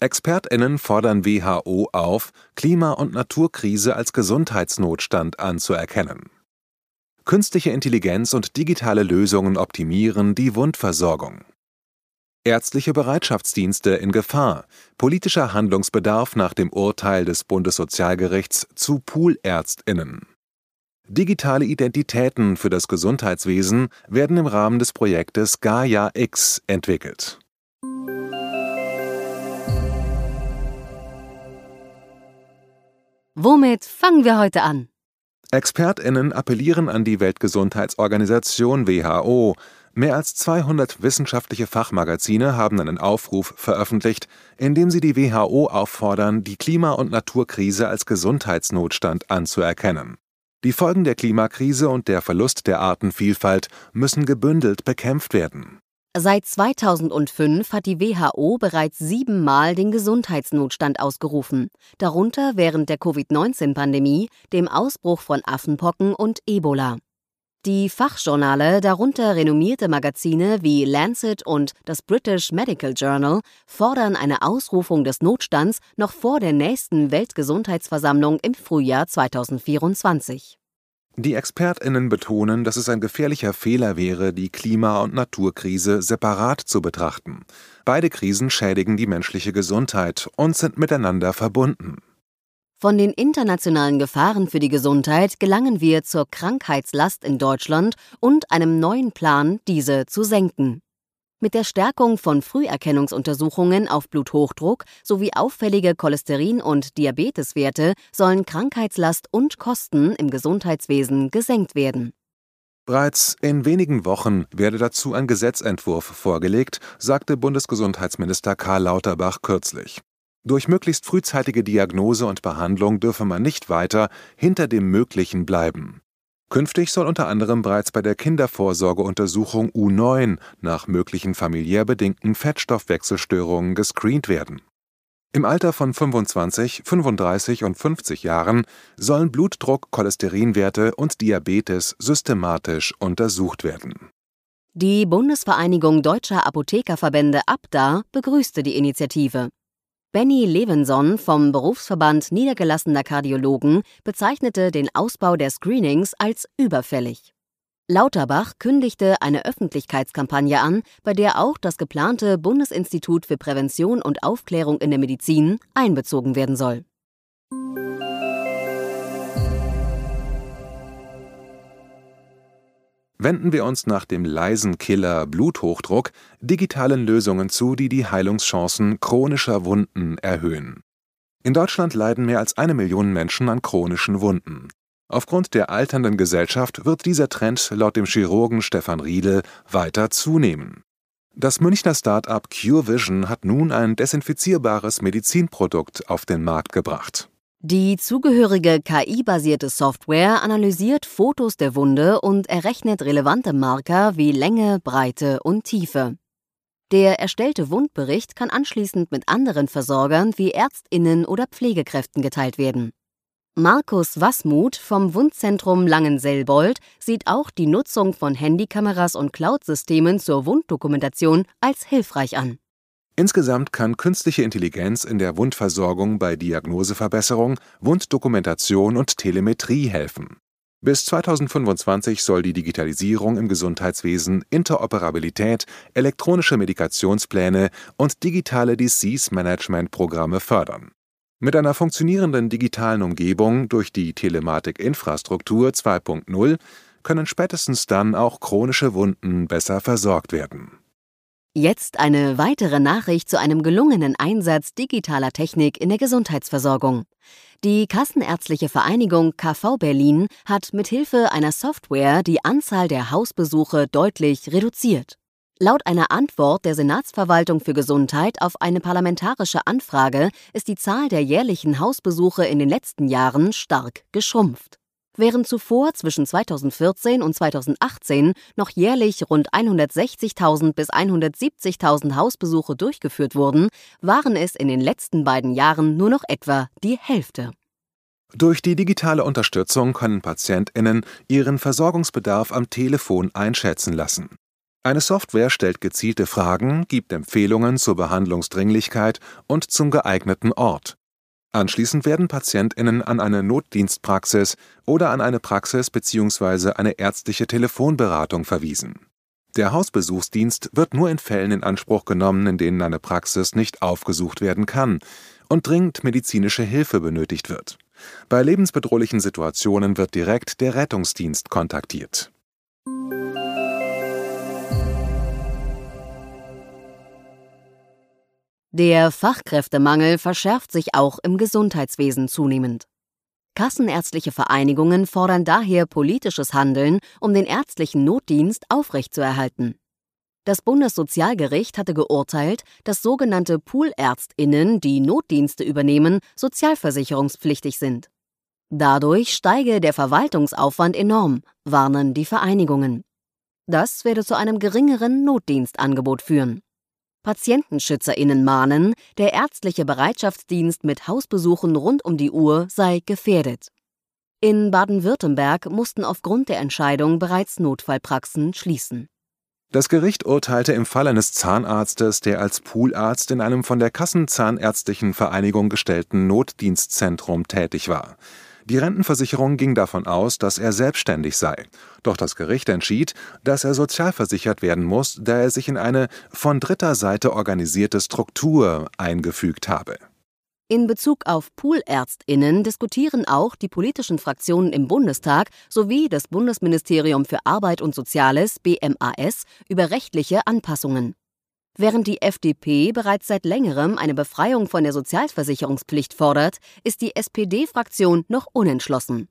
ExpertInnen fordern WHO auf, Klima- und Naturkrise als Gesundheitsnotstand anzuerkennen. Künstliche Intelligenz und digitale Lösungen optimieren die Wundversorgung. Ärztliche Bereitschaftsdienste in Gefahr. Politischer Handlungsbedarf nach dem Urteil des Bundessozialgerichts zu Poolärztinnen. Digitale Identitäten für das Gesundheitswesen werden im Rahmen des Projektes Gaia X entwickelt. Womit fangen wir heute an? ExpertInnen appellieren an die Weltgesundheitsorganisation WHO. Mehr als 200 wissenschaftliche Fachmagazine haben einen Aufruf veröffentlicht, in dem sie die WHO auffordern, die Klima- und Naturkrise als Gesundheitsnotstand anzuerkennen. Die Folgen der Klimakrise und der Verlust der Artenvielfalt müssen gebündelt bekämpft werden. Seit 2005 hat die WHO bereits siebenmal den Gesundheitsnotstand ausgerufen, darunter während der Covid-19-Pandemie, dem Ausbruch von Affenpocken und Ebola. Die Fachjournale, darunter renommierte Magazine wie Lancet und das British Medical Journal, fordern eine Ausrufung des Notstands noch vor der nächsten Weltgesundheitsversammlung im Frühjahr 2024. Die Expertinnen betonen, dass es ein gefährlicher Fehler wäre, die Klima- und Naturkrise separat zu betrachten. Beide Krisen schädigen die menschliche Gesundheit und sind miteinander verbunden. Von den internationalen Gefahren für die Gesundheit gelangen wir zur Krankheitslast in Deutschland und einem neuen Plan, diese zu senken. Mit der Stärkung von Früherkennungsuntersuchungen auf Bluthochdruck sowie auffällige Cholesterin- und Diabeteswerte sollen Krankheitslast und Kosten im Gesundheitswesen gesenkt werden. Bereits in wenigen Wochen werde dazu ein Gesetzentwurf vorgelegt, sagte Bundesgesundheitsminister Karl Lauterbach kürzlich. Durch möglichst frühzeitige Diagnose und Behandlung dürfe man nicht weiter hinter dem Möglichen bleiben. Künftig soll unter anderem bereits bei der Kindervorsorgeuntersuchung U9 nach möglichen familiär bedingten Fettstoffwechselstörungen gescreent werden. Im Alter von 25, 35 und 50 Jahren sollen Blutdruck, Cholesterinwerte und Diabetes systematisch untersucht werden. Die Bundesvereinigung Deutscher Apothekerverbände ABDA begrüßte die Initiative. Benny Levenson vom Berufsverband Niedergelassener Kardiologen bezeichnete den Ausbau der Screenings als überfällig. Lauterbach kündigte eine Öffentlichkeitskampagne an, bei der auch das geplante Bundesinstitut für Prävention und Aufklärung in der Medizin einbezogen werden soll. Wenden wir uns nach dem leisen Killer Bluthochdruck digitalen Lösungen zu, die die Heilungschancen chronischer Wunden erhöhen. In Deutschland leiden mehr als eine Million Menschen an chronischen Wunden. Aufgrund der alternden Gesellschaft wird dieser Trend laut dem Chirurgen Stefan Riedel weiter zunehmen. Das Münchner Start-up CureVision hat nun ein desinfizierbares Medizinprodukt auf den Markt gebracht. Die zugehörige KI-basierte Software analysiert Fotos der Wunde und errechnet relevante Marker wie Länge, Breite und Tiefe. Der erstellte Wundbericht kann anschließend mit anderen Versorgern wie Ärztinnen oder Pflegekräften geteilt werden. Markus Wasmuth vom Wundzentrum Langenselbold sieht auch die Nutzung von Handykameras und Cloud-Systemen zur Wunddokumentation als hilfreich an. Insgesamt kann künstliche Intelligenz in der Wundversorgung bei Diagnoseverbesserung, Wunddokumentation und Telemetrie helfen. Bis 2025 soll die Digitalisierung im Gesundheitswesen Interoperabilität, elektronische Medikationspläne und digitale Disease-Management-Programme fördern. Mit einer funktionierenden digitalen Umgebung durch die Telematik-Infrastruktur 2.0 können spätestens dann auch chronische Wunden besser versorgt werden. Jetzt eine weitere Nachricht zu einem gelungenen Einsatz digitaler Technik in der Gesundheitsversorgung. Die Kassenärztliche Vereinigung KV Berlin hat mithilfe einer Software die Anzahl der Hausbesuche deutlich reduziert. Laut einer Antwort der Senatsverwaltung für Gesundheit auf eine parlamentarische Anfrage ist die Zahl der jährlichen Hausbesuche in den letzten Jahren stark geschrumpft. Während zuvor zwischen 2014 und 2018 noch jährlich rund 160.000 bis 170.000 Hausbesuche durchgeführt wurden, waren es in den letzten beiden Jahren nur noch etwa die Hälfte. Durch die digitale Unterstützung können Patientinnen ihren Versorgungsbedarf am Telefon einschätzen lassen. Eine Software stellt gezielte Fragen, gibt Empfehlungen zur Behandlungsdringlichkeit und zum geeigneten Ort. Anschließend werden PatientInnen an eine Notdienstpraxis oder an eine Praxis bzw. eine ärztliche Telefonberatung verwiesen. Der Hausbesuchsdienst wird nur in Fällen in Anspruch genommen, in denen eine Praxis nicht aufgesucht werden kann und dringend medizinische Hilfe benötigt wird. Bei lebensbedrohlichen Situationen wird direkt der Rettungsdienst kontaktiert. Der Fachkräftemangel verschärft sich auch im Gesundheitswesen zunehmend. Kassenärztliche Vereinigungen fordern daher politisches Handeln, um den ärztlichen Notdienst aufrechtzuerhalten. Das Bundessozialgericht hatte geurteilt, dass sogenannte Poolärztinnen, die Notdienste übernehmen, sozialversicherungspflichtig sind. Dadurch steige der Verwaltungsaufwand enorm, warnen die Vereinigungen. Das werde zu einem geringeren Notdienstangebot führen. PatientenschützerInnen mahnen, der ärztliche Bereitschaftsdienst mit Hausbesuchen rund um die Uhr sei gefährdet. In Baden-Württemberg mussten aufgrund der Entscheidung bereits Notfallpraxen schließen. Das Gericht urteilte im Fall eines Zahnarztes, der als Poolarzt in einem von der Kassenzahnärztlichen Vereinigung gestellten Notdienstzentrum tätig war. Die Rentenversicherung ging davon aus, dass er selbstständig sei. Doch das Gericht entschied, dass er sozialversichert werden muss, da er sich in eine von dritter Seite organisierte Struktur eingefügt habe. In Bezug auf Poolärztinnen diskutieren auch die politischen Fraktionen im Bundestag sowie das Bundesministerium für Arbeit und Soziales BMAS über rechtliche Anpassungen. Während die FDP bereits seit längerem eine Befreiung von der Sozialversicherungspflicht fordert, ist die SPD-Fraktion noch unentschlossen.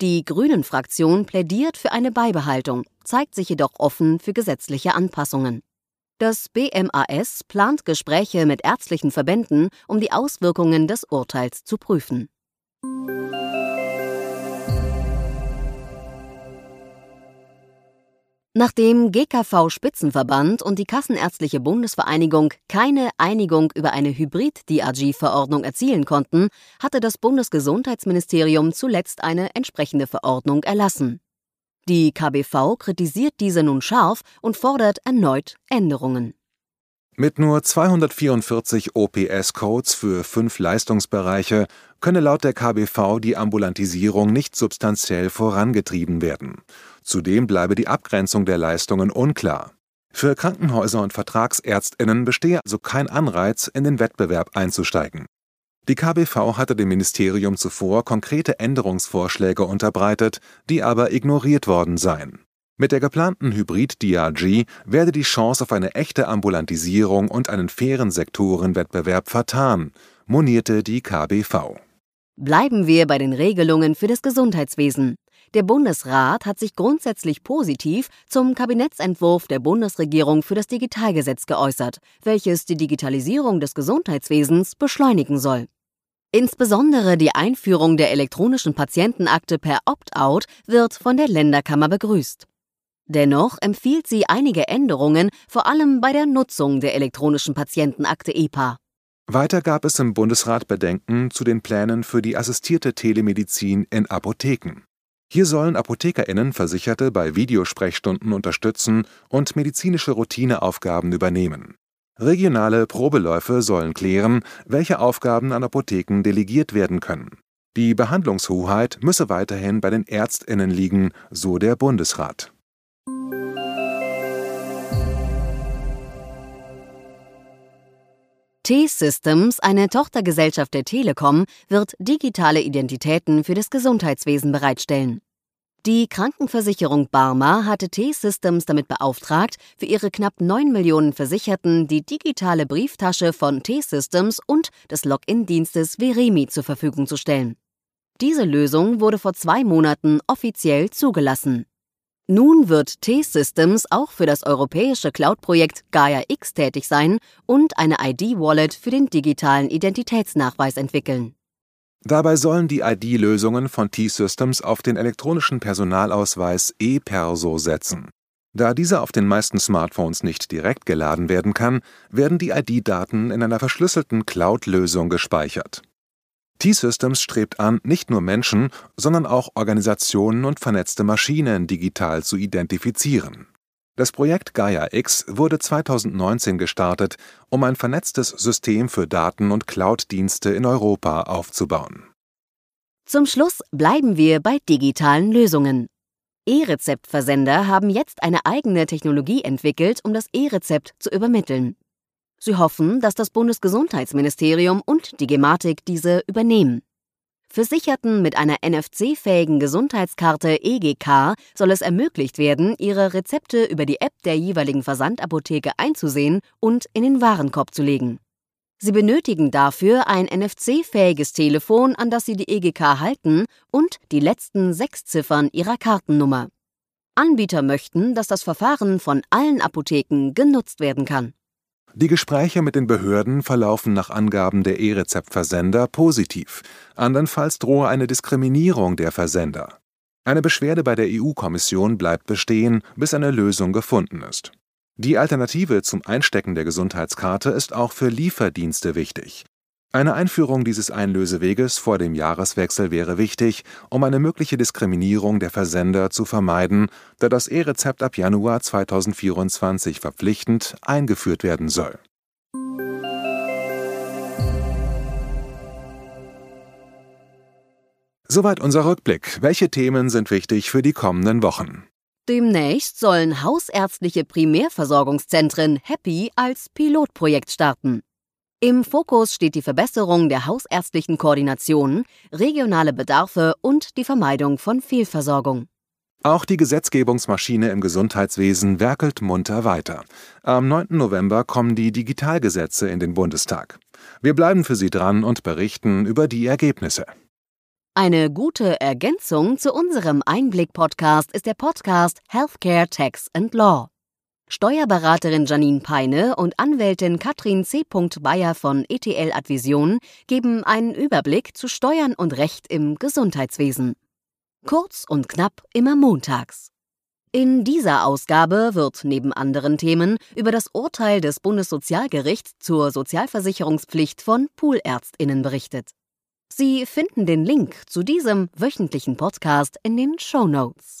Die Grünen-Fraktion plädiert für eine Beibehaltung, zeigt sich jedoch offen für gesetzliche Anpassungen. Das BMAS plant Gespräche mit ärztlichen Verbänden, um die Auswirkungen des Urteils zu prüfen. Nachdem GKV Spitzenverband und die Kassenärztliche Bundesvereinigung keine Einigung über eine Hybrid-DRG-Verordnung erzielen konnten, hatte das Bundesgesundheitsministerium zuletzt eine entsprechende Verordnung erlassen. Die KBV kritisiert diese nun scharf und fordert erneut Änderungen. Mit nur 244 OPS-Codes für fünf Leistungsbereiche könne laut der KBV die Ambulantisierung nicht substanziell vorangetrieben werden. Zudem bleibe die Abgrenzung der Leistungen unklar. Für Krankenhäuser und Vertragsärztinnen bestehe also kein Anreiz, in den Wettbewerb einzusteigen. Die KBV hatte dem Ministerium zuvor konkrete Änderungsvorschläge unterbreitet, die aber ignoriert worden seien. Mit der geplanten Hybrid-DRG werde die Chance auf eine echte Ambulantisierung und einen fairen Sektorenwettbewerb vertan, monierte die KBV. Bleiben wir bei den Regelungen für das Gesundheitswesen. Der Bundesrat hat sich grundsätzlich positiv zum Kabinettsentwurf der Bundesregierung für das Digitalgesetz geäußert, welches die Digitalisierung des Gesundheitswesens beschleunigen soll. Insbesondere die Einführung der elektronischen Patientenakte per Opt-out wird von der Länderkammer begrüßt. Dennoch empfiehlt sie einige Änderungen, vor allem bei der Nutzung der elektronischen Patientenakte EPA. Weiter gab es im Bundesrat Bedenken zu den Plänen für die assistierte Telemedizin in Apotheken. Hier sollen ApothekerInnen Versicherte bei Videosprechstunden unterstützen und medizinische Routineaufgaben übernehmen. Regionale Probeläufe sollen klären, welche Aufgaben an Apotheken delegiert werden können. Die Behandlungshoheit müsse weiterhin bei den ÄrztInnen liegen, so der Bundesrat. T-Systems, eine Tochtergesellschaft der Telekom, wird digitale Identitäten für das Gesundheitswesen bereitstellen. Die Krankenversicherung Barmer hatte T-Systems damit beauftragt, für ihre knapp 9 Millionen Versicherten die digitale Brieftasche von T-Systems und des Login-Dienstes Veremi zur Verfügung zu stellen. Diese Lösung wurde vor zwei Monaten offiziell zugelassen. Nun wird T-Systems auch für das europäische Cloud-Projekt Gaia X tätig sein und eine ID-Wallet für den digitalen Identitätsnachweis entwickeln. Dabei sollen die ID-Lösungen von T-Systems auf den elektronischen Personalausweis ePerso setzen. Da dieser auf den meisten Smartphones nicht direkt geladen werden kann, werden die ID-Daten in einer verschlüsselten Cloud-Lösung gespeichert T-Systems strebt an, nicht nur Menschen, sondern auch Organisationen und vernetzte Maschinen digital zu identifizieren. Das Projekt Gaia X wurde 2019 gestartet, um ein vernetztes System für Daten- und Cloud-Dienste in Europa aufzubauen. Zum Schluss bleiben wir bei digitalen Lösungen. E-Rezeptversender haben jetzt eine eigene Technologie entwickelt, um das E-Rezept zu übermitteln. Sie hoffen, dass das Bundesgesundheitsministerium und die Gematik diese übernehmen. Versicherten mit einer NFC-fähigen Gesundheitskarte EGK soll es ermöglicht werden, ihre Rezepte über die App der jeweiligen Versandapotheke einzusehen und in den Warenkorb zu legen. Sie benötigen dafür ein NFC-fähiges Telefon, an das Sie die EGK halten, und die letzten sechs Ziffern Ihrer Kartennummer. Anbieter möchten, dass das Verfahren von allen Apotheken genutzt werden kann. Die Gespräche mit den Behörden verlaufen nach Angaben der E-Rezept-Versender positiv, andernfalls drohe eine Diskriminierung der Versender. Eine Beschwerde bei der EU-Kommission bleibt bestehen, bis eine Lösung gefunden ist. Die Alternative zum Einstecken der Gesundheitskarte ist auch für Lieferdienste wichtig. Eine Einführung dieses Einlöseweges vor dem Jahreswechsel wäre wichtig, um eine mögliche Diskriminierung der Versender zu vermeiden, da das E-Rezept ab Januar 2024 verpflichtend eingeführt werden soll. Soweit unser Rückblick. Welche Themen sind wichtig für die kommenden Wochen? Demnächst sollen hausärztliche Primärversorgungszentren Happy als Pilotprojekt starten. Im Fokus steht die Verbesserung der hausärztlichen Koordination, regionale Bedarfe und die Vermeidung von Fehlversorgung. Auch die Gesetzgebungsmaschine im Gesundheitswesen werkelt munter weiter. Am 9. November kommen die Digitalgesetze in den Bundestag. Wir bleiben für Sie dran und berichten über die Ergebnisse. Eine gute Ergänzung zu unserem Einblick-Podcast ist der Podcast Healthcare Tax and Law. Steuerberaterin Janine Peine und Anwältin Katrin C. Bayer von ETL Advision geben einen Überblick zu Steuern und Recht im Gesundheitswesen. Kurz und knapp immer montags. In dieser Ausgabe wird neben anderen Themen über das Urteil des Bundessozialgerichts zur Sozialversicherungspflicht von Poolärztinnen berichtet. Sie finden den Link zu diesem wöchentlichen Podcast in den Show Notes.